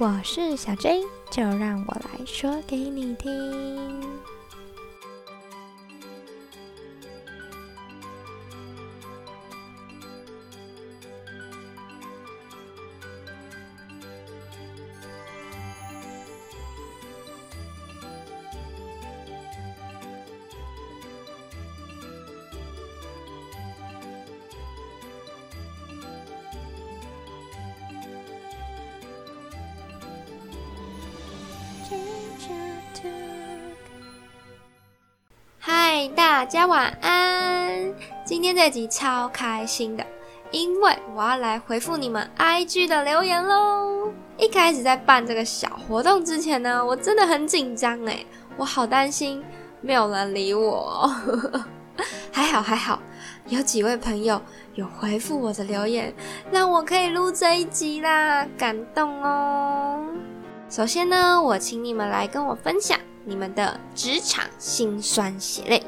我是小 J，就让我来说给你听。大家晚安！今天这集超开心的，因为我要来回复你们 IG 的留言喽。一开始在办这个小活动之前呢，我真的很紧张哎，我好担心没有人理我。还好还好，有几位朋友有回复我的留言，让我可以录这一集啦，感动哦。首先呢，我请你们来跟我分享。你们的职场辛酸血泪，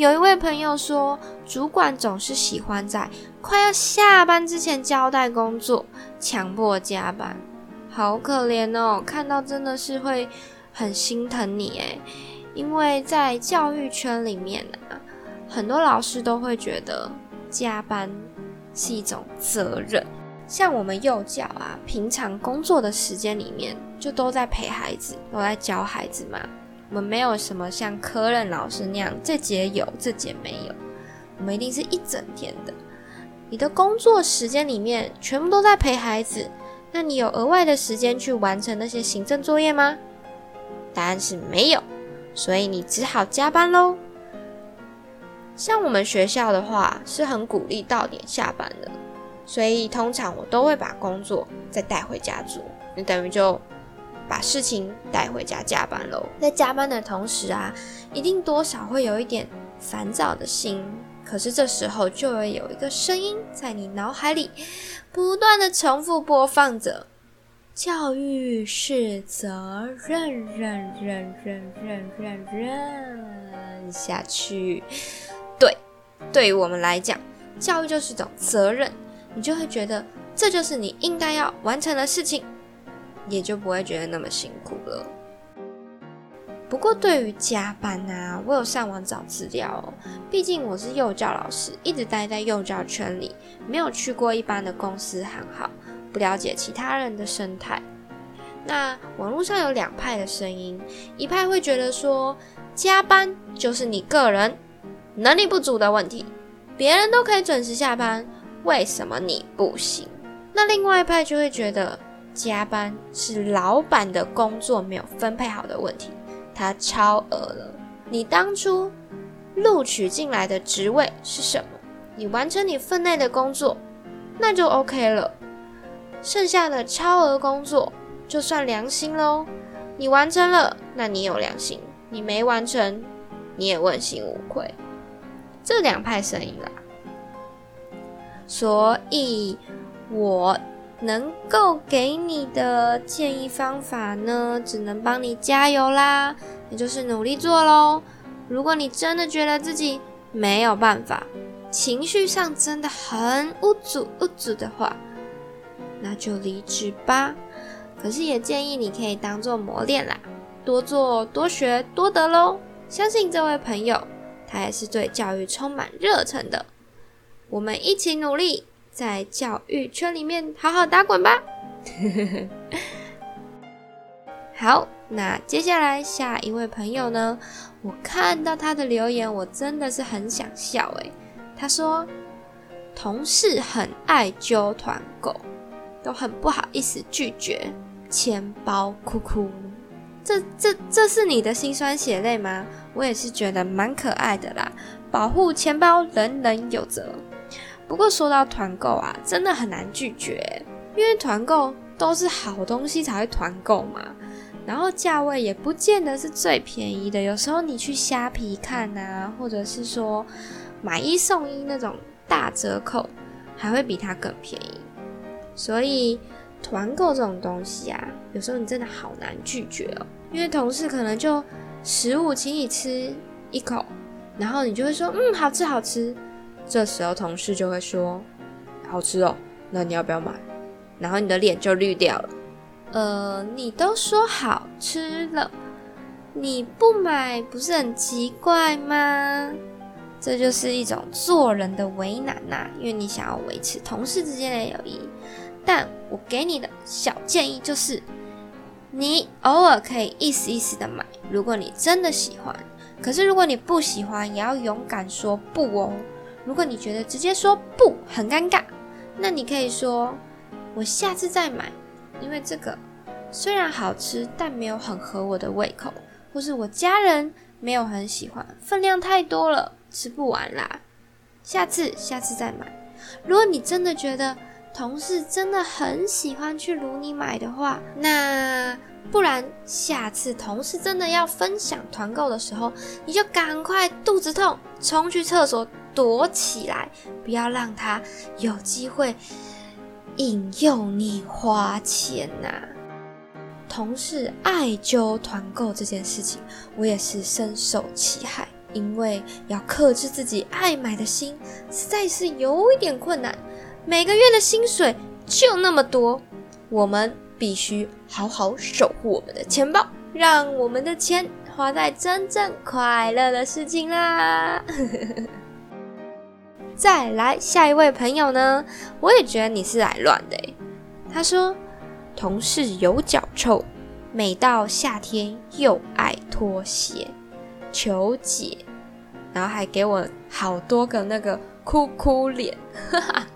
有一位朋友说，主管总是喜欢在快要下班之前交代工作，强迫加班，好可怜哦！看到真的是会很心疼你诶，因为在教育圈里面啊，很多老师都会觉得加班是一种责任，像我们幼教啊，平常工作的时间里面就都在陪孩子，都在教孩子嘛。我们没有什么像科任老师那样，这节有，这节没有。我们一定是一整天的。你的工作时间里面全部都在陪孩子，那你有额外的时间去完成那些行政作业吗？答案是没有，所以你只好加班喽。像我们学校的话，是很鼓励到点下班的，所以通常我都会把工作再带回家做，你等于就。把事情带回家加班喽，在加班的同时啊，一定多少会有一点烦躁的心。可是这时候就会有一个声音在你脑海里不断的重复播放着：教育是责任，任任任任任任下去。对，对于我们来讲，教育就是一种责任，你就会觉得这就是你应该要完成的事情。也就不会觉得那么辛苦了。不过对于加班啊，我有上网找资料哦。毕竟我是幼教老师，一直待在幼教圈里，没有去过一般的公司行号，不了解其他人的生态。那网络上有两派的声音，一派会觉得说，加班就是你个人能力不足的问题，别人都可以准时下班，为什么你不行？那另外一派就会觉得。加班是老板的工作没有分配好的问题，他超额了。你当初录取进来的职位是什么？你完成你分内的工作，那就 OK 了。剩下的超额工作就算良心喽。你完成了，那你有良心；你没完成，你也问心无愧。这两派声音啦，所以我。能够给你的建议方法呢，只能帮你加油啦，也就是努力做喽。如果你真的觉得自己没有办法，情绪上真的很无助无助的话，那就离职吧。可是也建议你可以当做磨练啦，多做多学多得喽。相信这位朋友，他也是对教育充满热忱的。我们一起努力。在教育圈里面好好打滚吧。好，那接下来下一位朋友呢？我看到他的留言，我真的是很想笑诶。他说，同事很爱揪团购，都很不好意思拒绝，钱包哭哭。这这这是你的心酸血泪吗？我也是觉得蛮可爱的啦。保护钱包，人人有责。不过说到团购啊，真的很难拒绝，因为团购都是好东西才会团购嘛，然后价位也不见得是最便宜的，有时候你去虾皮看啊，或者是说买一送一那种大折扣，还会比它更便宜。所以团购这种东西啊，有时候你真的好难拒绝哦，因为同事可能就食物请你吃一口，然后你就会说嗯好吃好吃。这时候同事就会说：“好吃哦，那你要不要买？”然后你的脸就绿掉了。呃，你都说好吃了，你不买不是很奇怪吗？这就是一种做人的为难呐，因为你想要维持同事之间的友谊。但我给你的小建议就是，你偶尔可以意思意思的买，如果你真的喜欢。可是如果你不喜欢，也要勇敢说不哦。如果你觉得直接说不很尴尬，那你可以说我下次再买，因为这个虽然好吃，但没有很合我的胃口，或是我家人没有很喜欢，分量太多了，吃不完啦。下次下次再买。如果你真的觉得，同事真的很喜欢去撸你买的话，那不然下次同事真的要分享团购的时候，你就赶快肚子痛冲去厕所躲起来，不要让他有机会引诱你花钱呐。同事爱揪团购这件事情，我也是深受其害，因为要克制自己爱买的心，实在是有一点困难。每个月的薪水就那么多，我们必须好好守护我们的钱包，让我们的钱花在真正快乐的事情啦。再来下一位朋友呢，我也觉得你是来乱的他说，同事有脚臭，每到夏天又爱脱鞋，求解，然后还给我好多个那个哭哭脸，哈哈。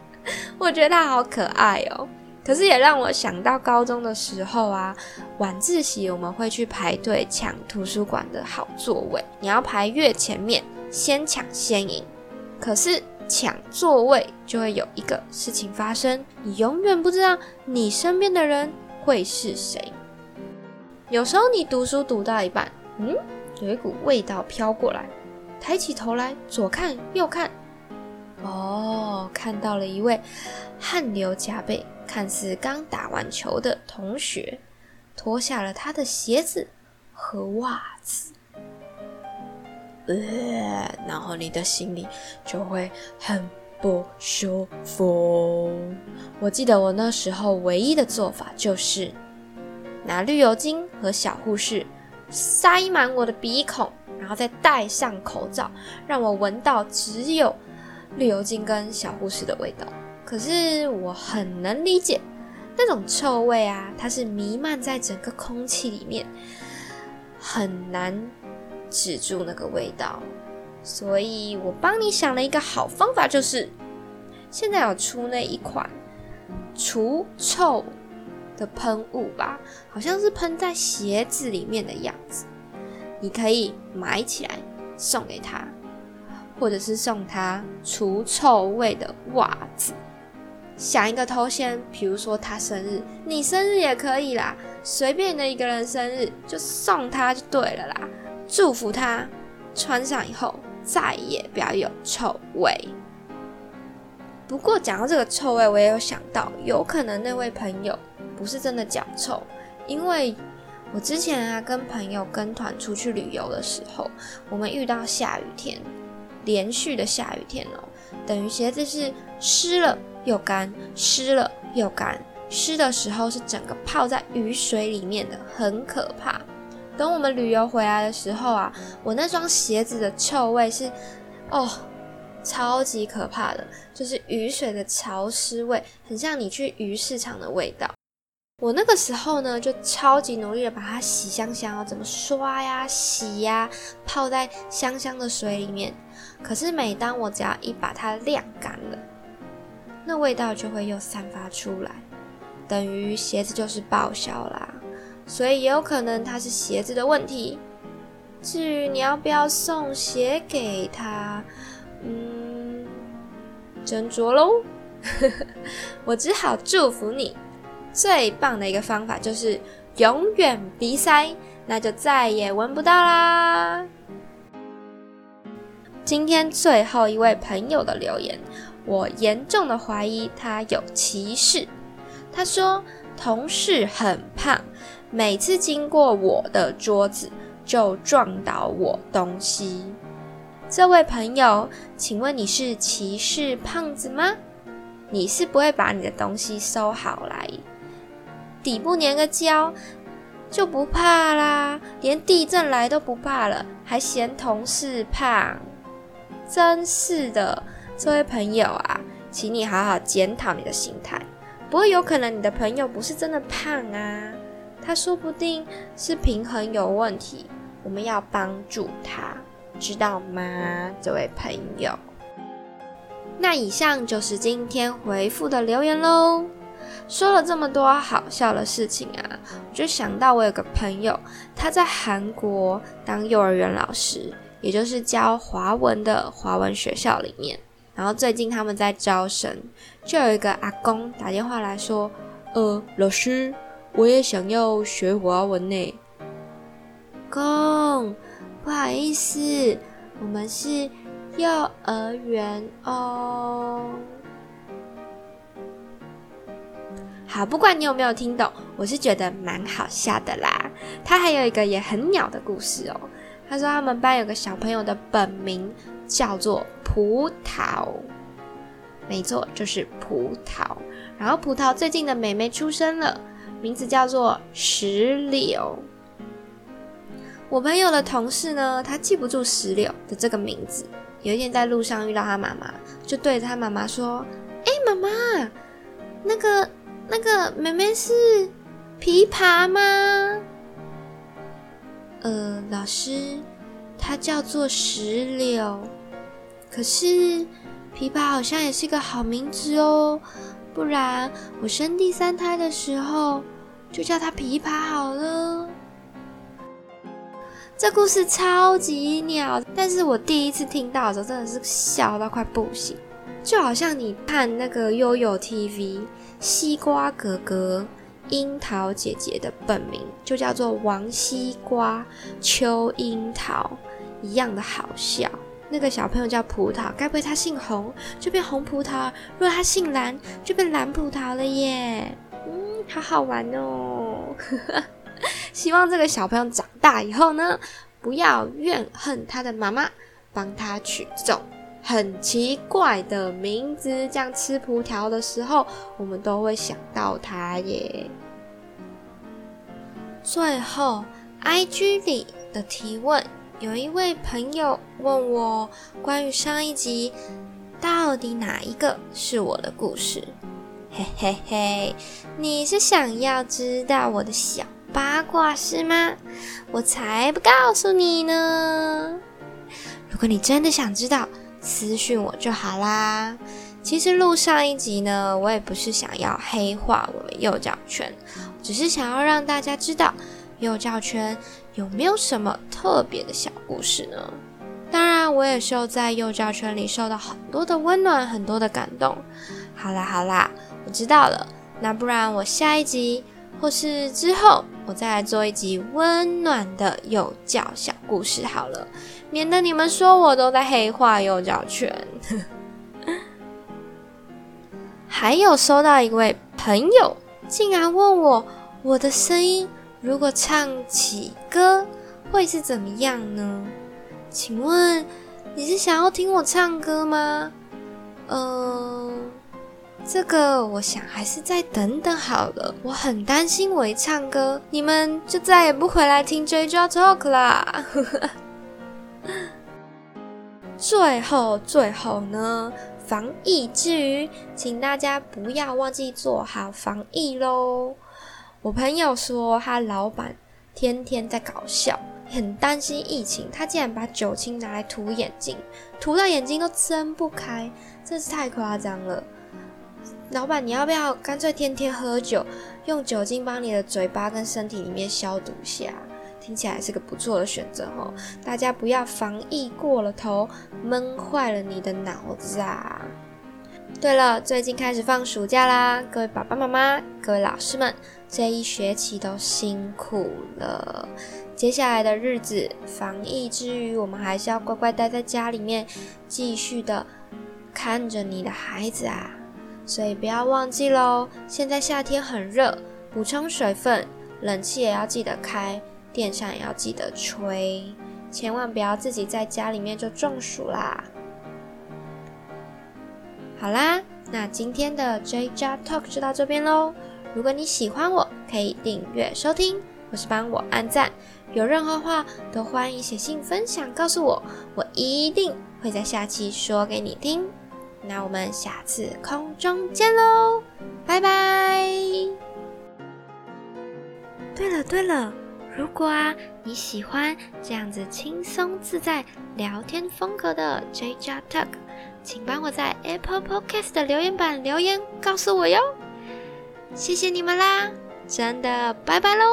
我觉得他好可爱哦，可是也让我想到高中的时候啊，晚自习我们会去排队抢图书馆的好座位，你要排越前面，先抢先赢。可是抢座位就会有一个事情发生，你永远不知道你身边的人会是谁。有时候你读书读到一半，嗯，有一股味道飘过来，抬起头来，左看右看。哦，看到了一位汗流浃背、看似刚打完球的同学，脱下了他的鞋子和袜子，呃，然后你的心里就会很不舒服。我记得我那时候唯一的做法就是拿绿油精和小护士塞满我的鼻孔，然后再戴上口罩，让我闻到只有。绿油精跟小护士的味道，可是我很能理解那种臭味啊，它是弥漫在整个空气里面，很难止住那个味道。所以我帮你想了一个好方法，就是现在有出那一款除臭的喷雾吧，好像是喷在鞋子里面的样子，你可以买起来送给他。或者是送他除臭味的袜子，想一个头衔，比如说他生日，你生日也可以啦，随便的一个人生日就送他就对了啦，祝福他穿上以后再也不要有臭味。不过讲到这个臭味，我也有想到，有可能那位朋友不是真的脚臭，因为我之前啊跟朋友跟团出去旅游的时候，我们遇到下雨天。连续的下雨天哦，等于鞋子是湿了又干，湿了又干，湿的时候是整个泡在雨水里面的，很可怕。等我们旅游回来的时候啊，我那双鞋子的臭味是，哦，超级可怕的，就是雨水的潮湿味，很像你去鱼市场的味道。我那个时候呢，就超级努力的把它洗香香哦，怎么刷呀、洗呀，泡在香香的水里面。可是每当我只要一把它晾干了，那味道就会又散发出来，等于鞋子就是报销啦。所以也有可能它是鞋子的问题。至于你要不要送鞋给他，嗯，斟酌喽。我只好祝福你。最棒的一个方法就是永远鼻塞，那就再也闻不到啦。今天最后一位朋友的留言，我严重的怀疑他有歧视。他说同事很胖，每次经过我的桌子就撞倒我东西。这位朋友，请问你是歧视胖子吗？你是不会把你的东西收好来？底部粘个胶就不怕啦，连地震来都不怕了，还嫌同事胖，真是的，这位朋友啊，请你好好检讨你的心态。不过有可能你的朋友不是真的胖啊，他说不定是平衡有问题，我们要帮助他，知道吗，这位朋友？那以上就是今天回复的留言喽。说了这么多好笑的事情啊，我就想到我有个朋友，他在韩国当幼儿园老师，也就是教华文的华文学校里面。然后最近他们在招生，就有一个阿公打电话来说：“呃，老师，我也想要学华文呢。”公，不好意思，我们是。幼儿园哦，好，不管你有没有听懂，我是觉得蛮好笑的啦。他还有一个也很鸟的故事哦。他说他们班有个小朋友的本名叫做葡萄，没错，就是葡萄。然后葡萄最近的妹妹出生了，名字叫做石榴。我朋友的同事呢，他记不住石榴的这个名字。有一天在路上遇到他妈妈，就对着他妈妈说：“哎，妈妈，那个那个妹妹是琵琶吗？”呃，老师，她叫做石榴。可是琵琶好像也是个好名字哦，不然我生第三胎的时候就叫她琵琶好了。这故事超级鸟，但是我第一次听到的时候，真的是笑到快不行。就好像你看那个悠悠 TV，西瓜哥哥、樱桃姐姐的本名就叫做王西瓜、秋樱桃一样的好笑。那个小朋友叫葡萄，该不会他姓红就变红葡萄？如果他姓蓝就变蓝葡萄了耶？嗯，好好玩哦。希望这个小朋友长大以后呢，不要怨恨他的妈妈帮他取这种很奇怪的名字。这样吃葡萄的时候，我们都会想到他耶。最后，IG 里的提问，有一位朋友问我关于上一集到底哪一个是我的故事？嘿嘿嘿，你是想要知道我的小？八卦是吗？我才不告诉你呢！如果你真的想知道，私讯我就好啦。其实录上一集呢，我也不是想要黑化我们幼教圈，只是想要让大家知道幼教圈有没有什么特别的小故事呢？当然，我也是在幼教圈里受到很多的温暖，很多的感动。好啦好啦，我知道了。那不然我下一集。或是之后我再来做一集温暖的幼教小故事好了，免得你们说我都在黑化幼教圈。还有收到一位朋友竟然问我，我的声音如果唱起歌会是怎么样呢？请问你是想要听我唱歌吗？嗯。这个我想还是再等等好了，我很担心我一唱歌，你们就再也不回来听 J J Talk 啦。最后最后呢，防疫之余，请大家不要忘记做好防疫喽。我朋友说他老板天天在搞笑，很担心疫情，他竟然把酒精拿来涂眼睛，涂到眼睛都睁不开，真是太夸张了。老板，你要不要干脆天天喝酒，用酒精帮你的嘴巴跟身体里面消毒一下？听起来是个不错的选择哦。大家不要防疫过了头，闷坏了你的脑子啊！对了，最近开始放暑假啦，各位爸爸妈妈、各位老师们，这一学期都辛苦了。接下来的日子，防疫之余，我们还是要乖乖待在家里面，继续的看着你的孩子啊。所以不要忘记喽！现在夏天很热，补充水分，冷气也要记得开，电扇也要记得吹，千万不要自己在家里面就中暑啦！好啦，那今天的 J J Talk 就到这边喽。如果你喜欢我，可以订阅收听，或是帮我按赞。有任何话都欢迎写信分享告诉我，我一定会在下期说给你听。那我们下次空中见喽，拜拜。对了对了，如果啊你喜欢这样子轻松自在聊天风格的 J J Talk，请帮我在 Apple Podcast 的留言板留言告诉我哟。谢谢你们啦，真的，拜拜喽。